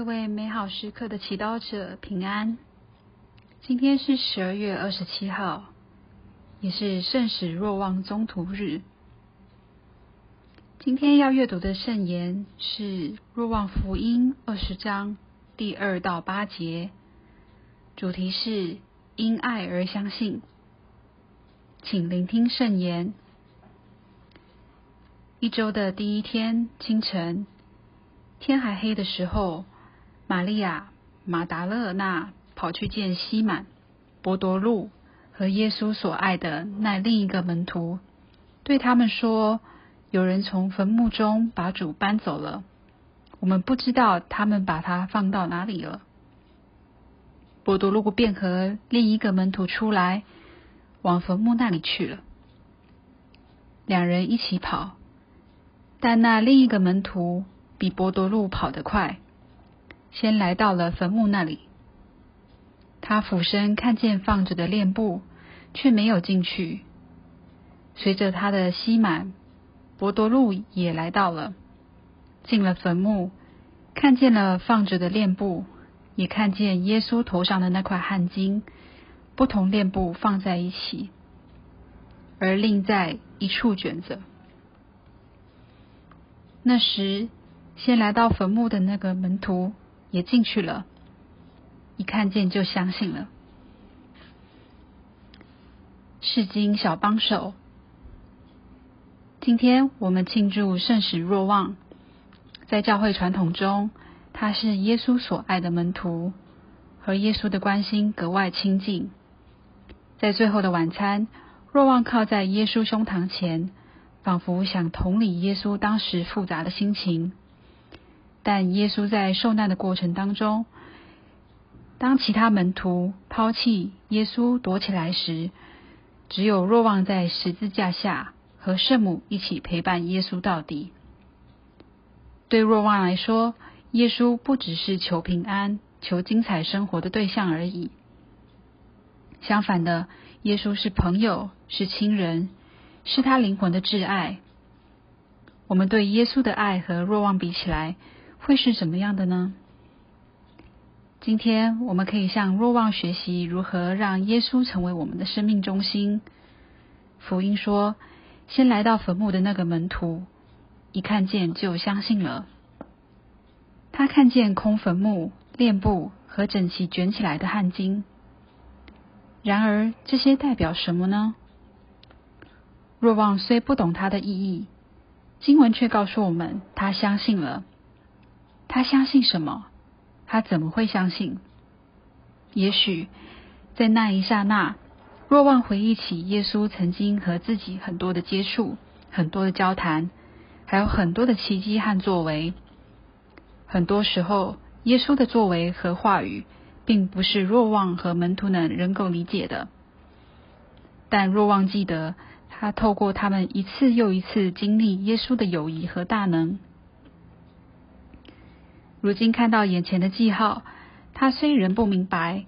各位美好时刻的祈祷者平安。今天是十二月二十七号，也是圣史若望宗徒日。今天要阅读的圣言是若望福音二十章第二到八节，主题是因爱而相信。请聆听圣言。一周的第一天清晨，天还黑的时候，玛利亚马达勒那跑去见西满、伯多禄和耶稣所爱的那另一个门徒，对他们说。有人从坟墓中把主搬走了，我们不知道他们把他放到哪里了。博多路便和另一个门徒出来，往坟墓那里去了。两人一起跑，但那另一个门徒比博多路跑得快，先来到了坟墓那里。他俯身看见放着的链布，却没有进去。随着他的吸满。博多禄也来到了，进了坟墓，看见了放着的链布，也看见耶稣头上的那块汗巾，不同链布放在一起，而另在一处卷着。那时，先来到坟墓的那个门徒也进去了，一看见就相信了。是经小帮手。今天我们庆祝圣史若望，在教会传统中，他是耶稣所爱的门徒，和耶稣的关心格外亲近。在最后的晚餐，若望靠在耶稣胸膛前，仿佛想同理耶稣当时复杂的心情。但耶稣在受难的过程当中，当其他门徒抛弃耶稣躲起来时，只有若望在十字架下。和圣母一起陪伴耶稣到底。对若望来说，耶稣不只是求平安、求精彩生活的对象而已。相反的，耶稣是朋友，是亲人，是他灵魂的挚爱。我们对耶稣的爱和若望比起来，会是怎么样的呢？今天我们可以向若望学习如何让耶稣成为我们的生命中心。福音说。先来到坟墓的那个门徒，一看见就相信了。他看见空坟墓、链布和整齐卷起来的汗巾。然而，这些代表什么呢？若望虽不懂它的意义，经文却告诉我们，他相信了。他相信什么？他怎么会相信？也许在那一刹那。若望回忆起耶稣曾经和自己很多的接触、很多的交谈，还有很多的奇迹和作为。很多时候，耶稣的作为和话语，并不是若望和门徒们能够理解的。但若望记得，他透过他们一次又一次经历耶稣的友谊和大能。如今看到眼前的记号，他虽仍不明白。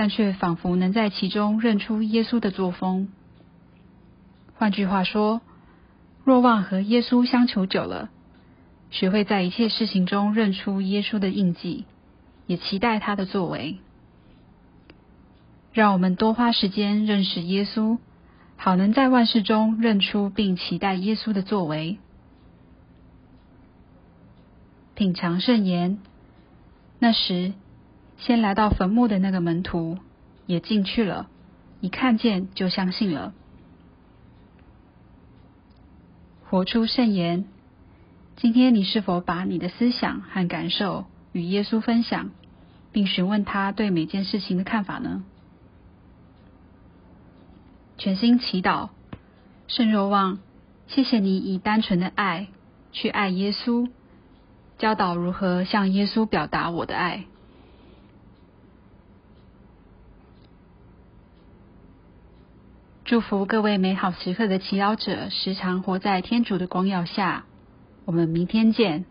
但却仿佛能在其中认出耶稣的作风。换句话说，若望和耶稣相处久了，学会在一切事情中认出耶稣的印记，也期待他的作为。让我们多花时间认识耶稣，好能在万事中认出并期待耶稣的作为。品尝圣言，那时。先来到坟墓的那个门徒也进去了，一看见就相信了。活出圣言。今天你是否把你的思想和感受与耶稣分享，并询问他对每件事情的看法呢？全心祈祷，圣若望，谢谢你以单纯的爱去爱耶稣，教导如何向耶稣表达我的爱。祝福各位美好时刻的祈祷者，时常活在天主的光耀下。我们明天见。